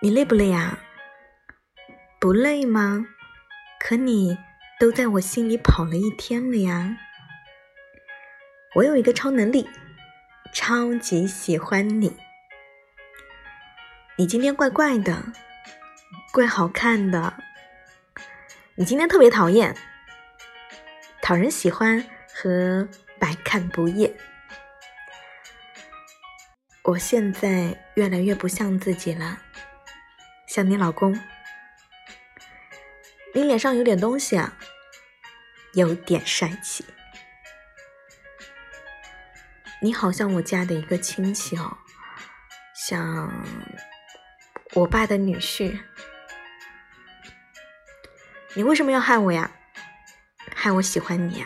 你累不累啊？不累吗？可你都在我心里跑了一天了呀。我有一个超能力，超级喜欢你。你今天怪怪的，怪好看的。你今天特别讨厌，讨人喜欢和百看不厌。我现在越来越不像自己了。像你老公，你脸上有点东西啊，有点帅气。你好像我家的一个亲戚哦，像我爸的女婿。你为什么要害我呀？害我喜欢你？